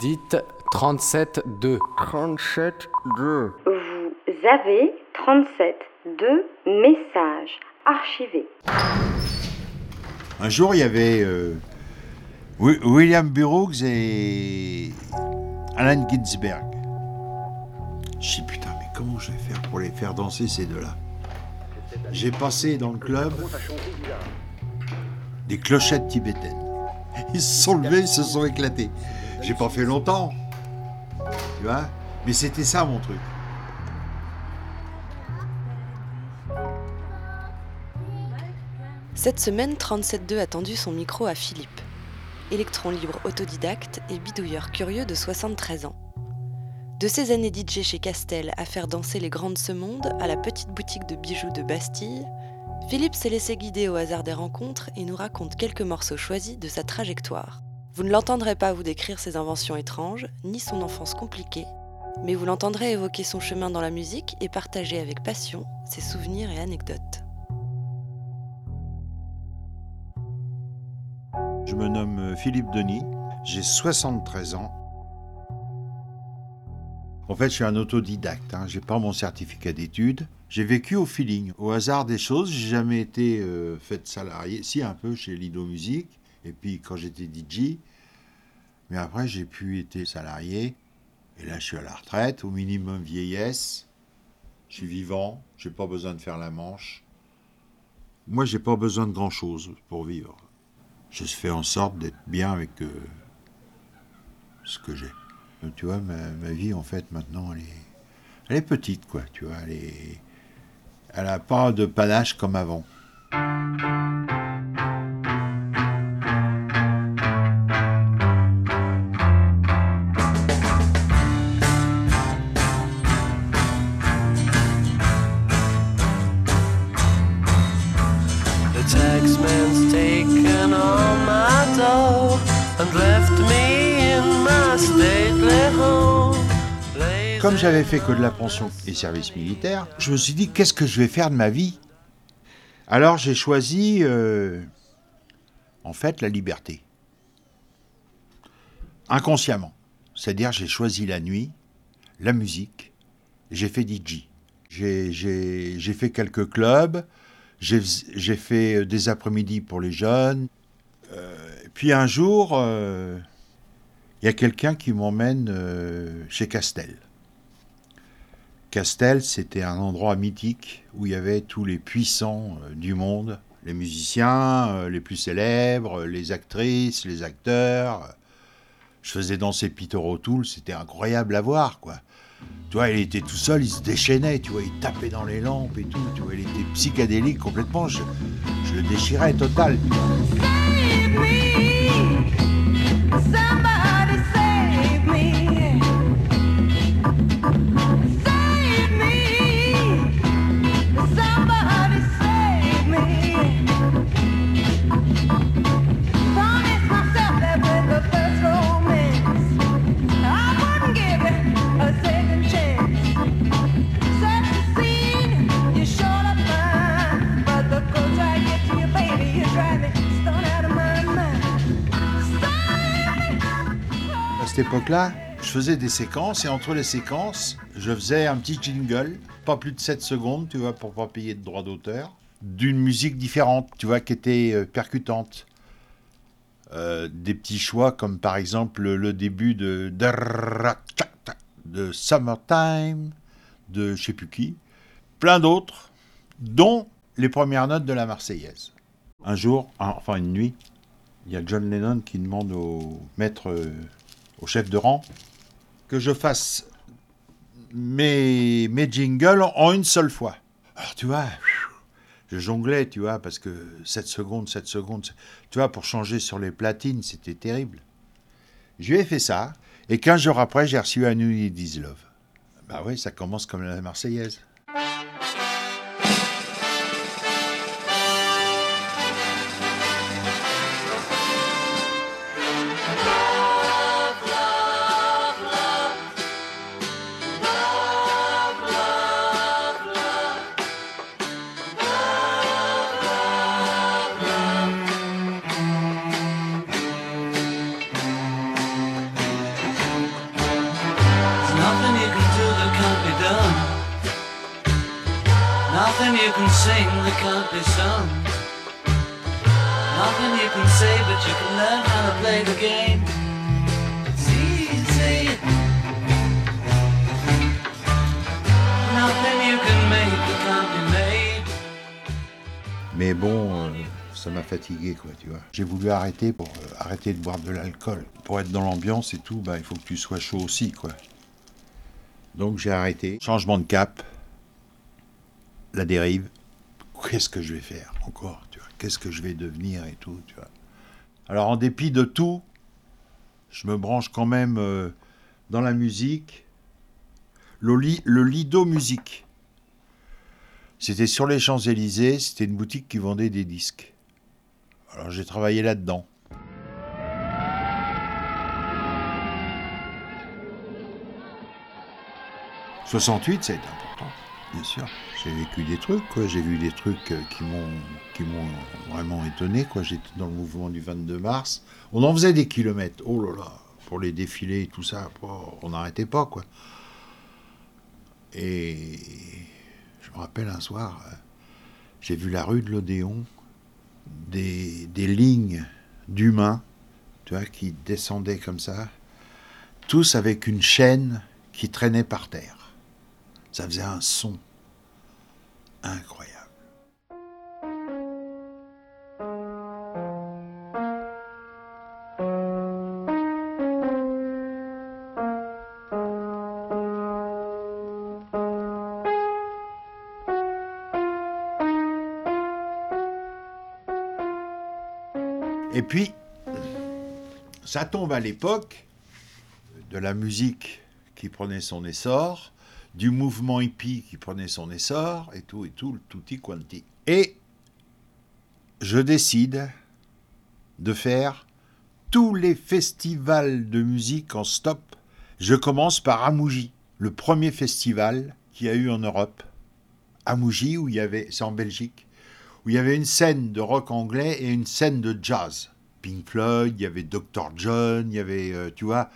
Dites 37-2. 37 2. Vous avez 37 deux messages archivés. Un jour, il y avait euh, Wi- William Burroughs et Alan Ginsberg. Je dis putain, mais comment je vais faire pour les faire danser ces deux-là? J'ai passé dans le club des clochettes tibétaines. Ils se sont levés, ils se sont éclatés. J'ai pas fait longtemps, tu vois, mais c'était ça mon truc. Cette semaine, 37.2 a tendu son micro à Philippe, électron libre autodidacte et bidouilleur curieux de 73 ans. De ses années DJ chez Castel à faire danser les grandes ce à la petite boutique de bijoux de Bastille, Philippe s'est laissé guider au hasard des rencontres et nous raconte quelques morceaux choisis de sa trajectoire. Vous ne l'entendrez pas vous décrire ses inventions étranges, ni son enfance compliquée, mais vous l'entendrez évoquer son chemin dans la musique et partager avec passion ses souvenirs et anecdotes. Je me nomme euh, Philippe Denis, j'ai 73 ans. En fait, je suis un autodidacte, hein. j'ai pas mon certificat d'études. J'ai vécu au feeling, au hasard des choses. J'ai jamais été euh, fait salarié, si un peu chez Lido Music, et puis quand j'étais DJ. Mais après, j'ai pu être salarié, et là, je suis à la retraite, au minimum vieillesse. Je suis vivant, j'ai pas besoin de faire la manche. Moi, j'ai pas besoin de grand chose pour vivre je fais en sorte d'être bien avec euh, ce que j'ai. Tu vois, ma, ma vie, en fait, maintenant, elle est, elle est petite, quoi. Tu vois, elle est, elle a pas de panache comme avant. Comme j'avais fait que de la pension et service militaire, je me suis dit, qu'est-ce que je vais faire de ma vie? Alors, j'ai choisi, euh, en fait, la liberté. Inconsciemment. C'est-à-dire, j'ai choisi la nuit, la musique, j'ai fait DJ. J'ai- fait quelques clubs, j'ai fait des après-midi pour les jeunes. Euh, puis un jour, euh, il y a quelqu'un qui m'emmène euh, chez Castel. Castel, c'était un endroit mythique où il y avait tous les puissants euh, du monde, les musiciens, euh, les plus célèbres, euh, les actrices, les acteurs. Je faisais danser Peter O'Toole, c'était incroyable à voir, quoi. Tu vois, il était tout seul, il se déchaînait, tu vois, il tapait dans les lampes et tout, tu il était psychédélique complètement, je, je le déchirais total. Cette époque-là, je faisais des séquences et entre les séquences, je faisais un petit jingle, pas plus de 7 secondes, tu vois, pour pas payer de droits d'auteur, d'une musique différente, tu vois, qui était euh, percutante. Euh, des petits choix comme par exemple le, début de de Summertime, de je sais plus qui, plein d'autres, dont les premières notes de la Marseillaise. Un jour, un- enfin une nuit, il y a John Lennon qui demande au maître, euh, au chef de rang, que je fasse mes, mes jingles en une seule fois. Alors tu vois, je jonglais, tu vois, parce que 7 secondes, 7 secondes, tu vois, pour changer sur les platines, c'était terrible. Je lui ai fait ça, et 15 jours après, j'ai reçu un New Year's Love. Bah oui, ça commence comme la Marseillaise. Can't be sung. Nothing you can say, but you can learn how to play the game. Nothing you can make that can't be made. Mais bon, euh, ça m'a fatigué, quoi, tu vois. J'ai voulu arrêter pour euh, arrêter de boire de l'alcool. Pour être dans l'ambiance et tout, bah, il faut que tu sois chaud aussi, quoi. Donc j'ai arrêté. Changement de cap. La dérive. Qu'est-ce que je vais faire encore, Qu'est-ce que je vais devenir et tout, tu vois? Alors en dépit de tout, je me branche quand même euh, dans la musique. Le, li- le Lido Musique. C'était sur les Champs-Élysées, c'était une boutique qui vendait des disques. Alors j'ai travaillé là-dedans. « 68, ça a été important, bien sûr. J'ai vécu des trucs. J'ai vu des trucs euh, qui m'ont qui m'ont vraiment étonné. J'étais dans le mouvement du 22 mars. On en faisait des kilomètres. Oh là là, pour les défilés et tout ça, on n'arrêtait pas. Et je me rappelle un soir, euh, j'ai vu la rue de l'Odéon, des, des lignes d'humains, tu vois, qui descendaient comme ça, tous avec une chaîne qui traînait par terre. Ça faisait un son incroyable. Et puis, ça tombe à l'époque de la musique qui prenait son essor, du mouvement hippie qui prenait son essor, et tout, et tout, le tutti quanti. Et je décide de faire tous les festivals de musique en stop. Je commence par Amouji, le premier festival qu'il y a eu en Europe. Amouji, où il y avait, c'est en Belgique, où il y avait une scène de rock anglais et une scène de jazz. Pink Floyd, il y avait Dr. John, il y avait, euh, tu vois,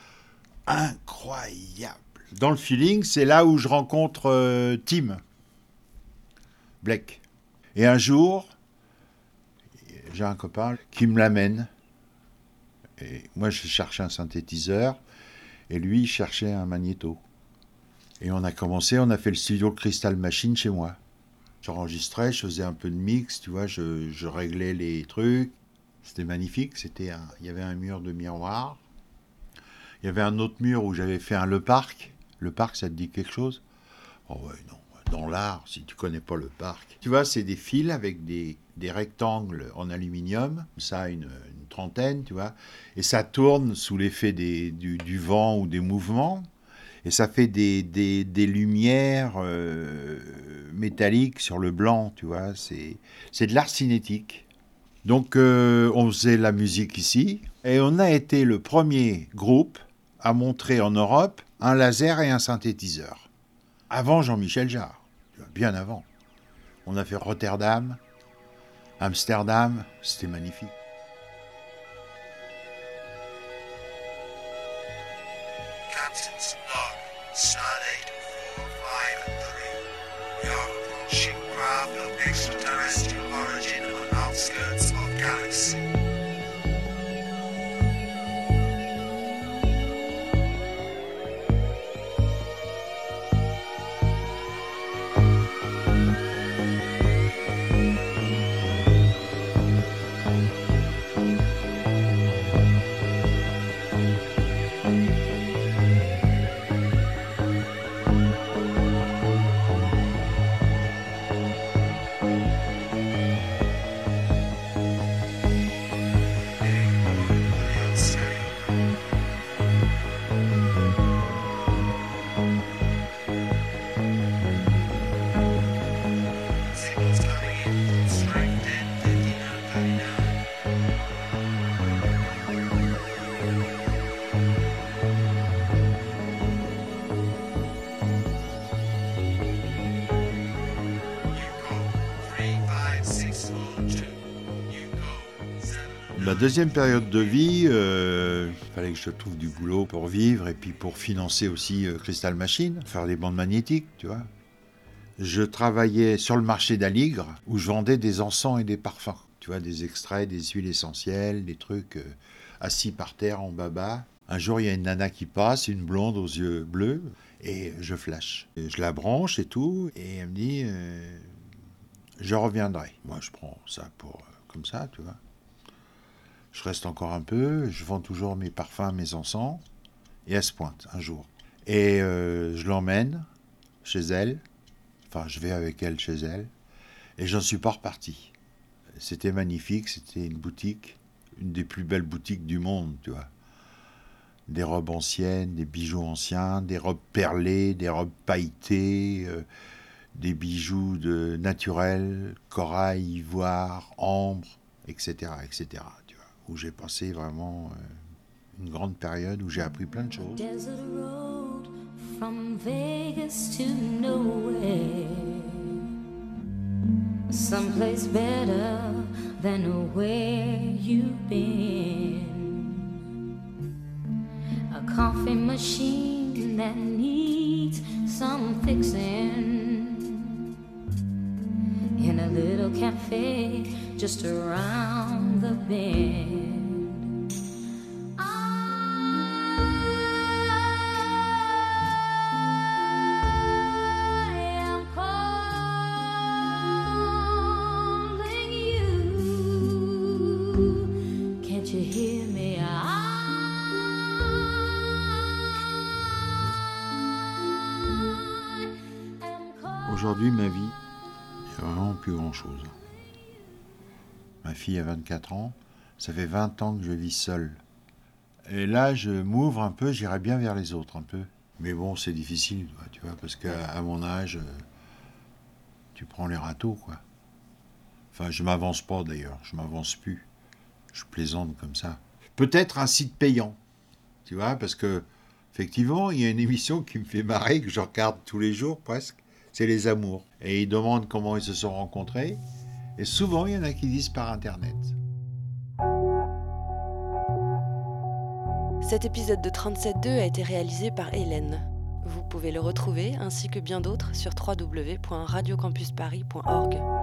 incroyable. Dans le feeling, c'est là où je rencontre euh, Tim Blake. Et un jour, j'ai un copain qui me l'amène. Et moi, je cherchais un synthétiseur, et lui, il cherchait un magnéto. Et on a commencé, on a fait le studio Crystal Machine chez moi. J'enregistrais, je faisais un peu de mix, tu vois, je, réglais les trucs. C'était magnifique, c'était il y avait un mur de miroir. Il y avait un autre mur où j'avais fait un Le Parc. Le Parc, ça te dit quelque chose? Oh ouais, non. Dans l'art, si tu connais pas le parc. Tu vois, c'est des fils avec des, des rectangles en aluminium, ça une, trentaine, tu vois, et ça tourne sous l'effet du, du vent ou des mouvements, et ça fait des, des, des lumières euh, métalliques sur le blanc, tu vois, c'est c'est de l'art cinétique. Donc euh, on faisait la musique ici, et on a été le premier groupe à montrer en Europe un laser et un synthétiseur. Avant Jean-Michel Jarre, bien avant. On a fait Rotterdam, Amsterdam, c'était magnifique. Captain's log, Stardate 4, 5, and 3. We are approaching craft of extraterrestrial origin on outskirts of galaxy. Deuxième période de vie, il fallait que je trouve du boulot pour vivre et puis pour financer aussi euh, Crystal Machine, faire des bandes magnétiques, tu vois. je travaillais sur le marché d'Aligre où je vendais des encens et des parfums. Tu vois, des extraits, des huiles essentielles, des trucs euh, assis par terre en baba. Un jour, il y a une nana qui passe, une blonde aux yeux bleus, et je flash. Je la branche et tout, et elle me dit euh, Je reviendrai. Moi, je prends ça pour euh, comme ça, tu vois. Je reste encore un peu, je vends toujours mes parfums, mes encens, et elle se pointe un jour. Et euh, je l'emmène chez elle, enfin, je vais avec elle chez elle, et j'en suis pas reparti. C'était magnifique, c'était une boutique, une des plus belles boutiques du monde, tu vois. Des robes anciennes, des bijoux anciens, des robes perlées, des robes pailletées, euh, des bijoux de naturels, corail, ivoire, ambre, etc., etc. Où j'ai passé vraiment euh, une grande période où j'ai appris plein de choses. Road from Vegas to nowhere. Someplace better than where you've been. A coffee machine that needs some fixing. In a little cafe just around the bend. Aujourd'hui, ma vie, il n'y a vraiment plus grand-chose. Ma fille a 24 ans, ça fait 20 ans que je vis seul. Et là, je m'ouvre un peu, j'irai bien vers les autres un peu. Mais bon, c'est difficile, tu vois, parce qu'à mon âge, euh, tu prends les râteaux, quoi. Enfin, je m'avance pas d'ailleurs, je m'avance plus. Je plaisante comme ça. Peut-être un site payant, tu vois, parce que effectivement, il y a une émission qui me fait marrer, que je regarde tous les jours presque, c'est Les Amours. Et ils demandent comment ils se sont rencontrés. Et souvent, il y en a qui disent par Internet. Cet épisode de 37.2 a été réalisé par Hélène. Vous pouvez le retrouver ainsi que bien d'autres sur www.radiocampusparis.org.